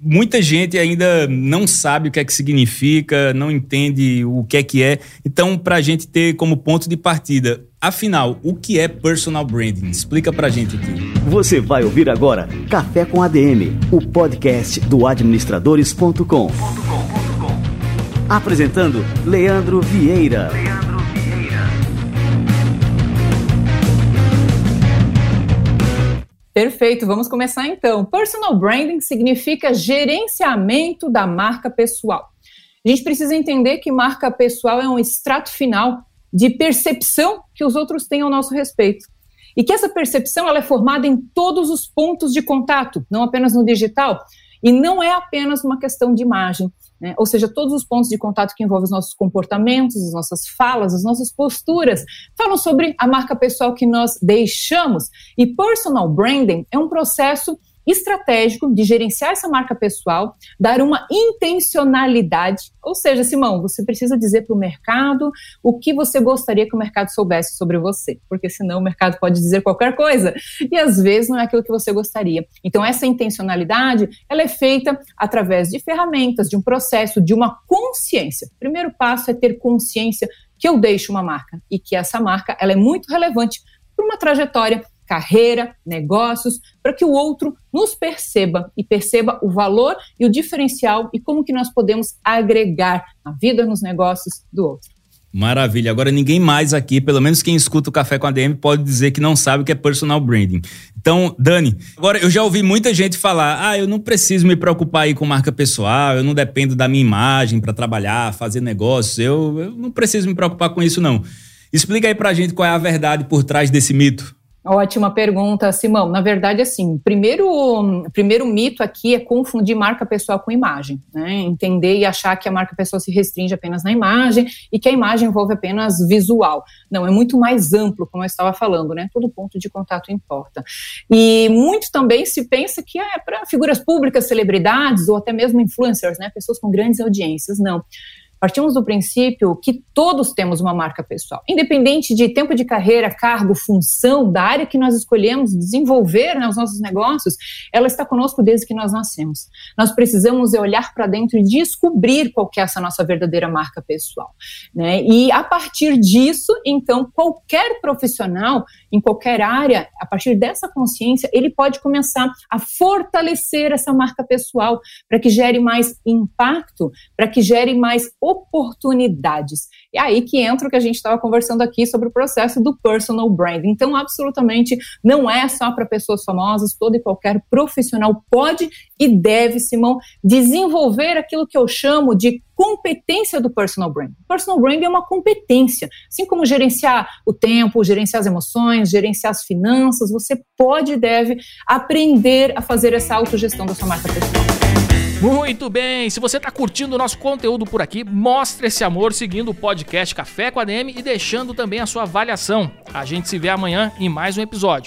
Muita gente ainda não sabe o que é que significa, não entende o que é que é. Então, para a gente ter como ponto de partida, afinal, o que é personal branding? Explica para a gente aqui. Você vai ouvir agora Café com ADM, o podcast do administradores.com. Apresentando Leandro Vieira. Perfeito, vamos começar então. Personal branding significa gerenciamento da marca pessoal. A gente precisa entender que marca pessoal é um extrato final de percepção que os outros têm ao nosso respeito. E que essa percepção ela é formada em todos os pontos de contato, não apenas no digital, e não é apenas uma questão de imagem. Né? Ou seja, todos os pontos de contato que envolvem os nossos comportamentos, as nossas falas, as nossas posturas, falam sobre a marca pessoal que nós deixamos. E personal branding é um processo estratégico de gerenciar essa marca pessoal, dar uma intencionalidade, ou seja, Simão, você precisa dizer para o mercado o que você gostaria que o mercado soubesse sobre você, porque senão o mercado pode dizer qualquer coisa e às vezes não é aquilo que você gostaria. Então essa intencionalidade, ela é feita através de ferramentas, de um processo, de uma consciência. O primeiro passo é ter consciência que eu deixo uma marca e que essa marca ela é muito relevante para uma trajetória carreira, negócios, para que o outro nos perceba e perceba o valor e o diferencial e como que nós podemos agregar na vida, nos negócios do outro. Maravilha. Agora ninguém mais aqui, pelo menos quem escuta o Café com a DM, pode dizer que não sabe o que é personal branding. Então, Dani, agora eu já ouvi muita gente falar: "Ah, eu não preciso me preocupar aí com marca pessoal, eu não dependo da minha imagem para trabalhar, fazer negócios, eu, eu não preciso me preocupar com isso não". Explica aí pra gente qual é a verdade por trás desse mito. Ótima pergunta, Simão. Na verdade, assim, primeiro, primeiro mito aqui é confundir marca pessoal com imagem, né? Entender e achar que a marca pessoal se restringe apenas na imagem e que a imagem envolve apenas visual. Não, é muito mais amplo, como eu estava falando, né? Todo ponto de contato importa. E muito também se pensa que é para figuras públicas, celebridades ou até mesmo influencers, né? Pessoas com grandes audiências. Não partimos do princípio que todos temos uma marca pessoal, independente de tempo de carreira, cargo, função, da área que nós escolhemos desenvolver né, os nossos negócios, ela está conosco desde que nós nascemos. Nós precisamos olhar para dentro e descobrir qual é essa nossa verdadeira marca pessoal. Né? E a partir disso, então, qualquer profissional em qualquer área, a partir dessa consciência, ele pode começar a fortalecer essa marca pessoal para que gere mais impacto, para que gere mais oportunidades. E é aí que entra o que a gente estava conversando aqui sobre o processo do personal branding. Então, absolutamente não é só para pessoas famosas, todo e qualquer profissional pode e deve, Simão, desenvolver aquilo que eu chamo de competência do personal branding. Personal branding é uma competência, assim como gerenciar o tempo, gerenciar as emoções, gerenciar as finanças, você pode e deve aprender a fazer essa autogestão da sua marca pessoal. Muito bem, se você está curtindo o nosso conteúdo por aqui, mostre esse amor seguindo o podcast Café com a DM e deixando também a sua avaliação. A gente se vê amanhã em mais um episódio.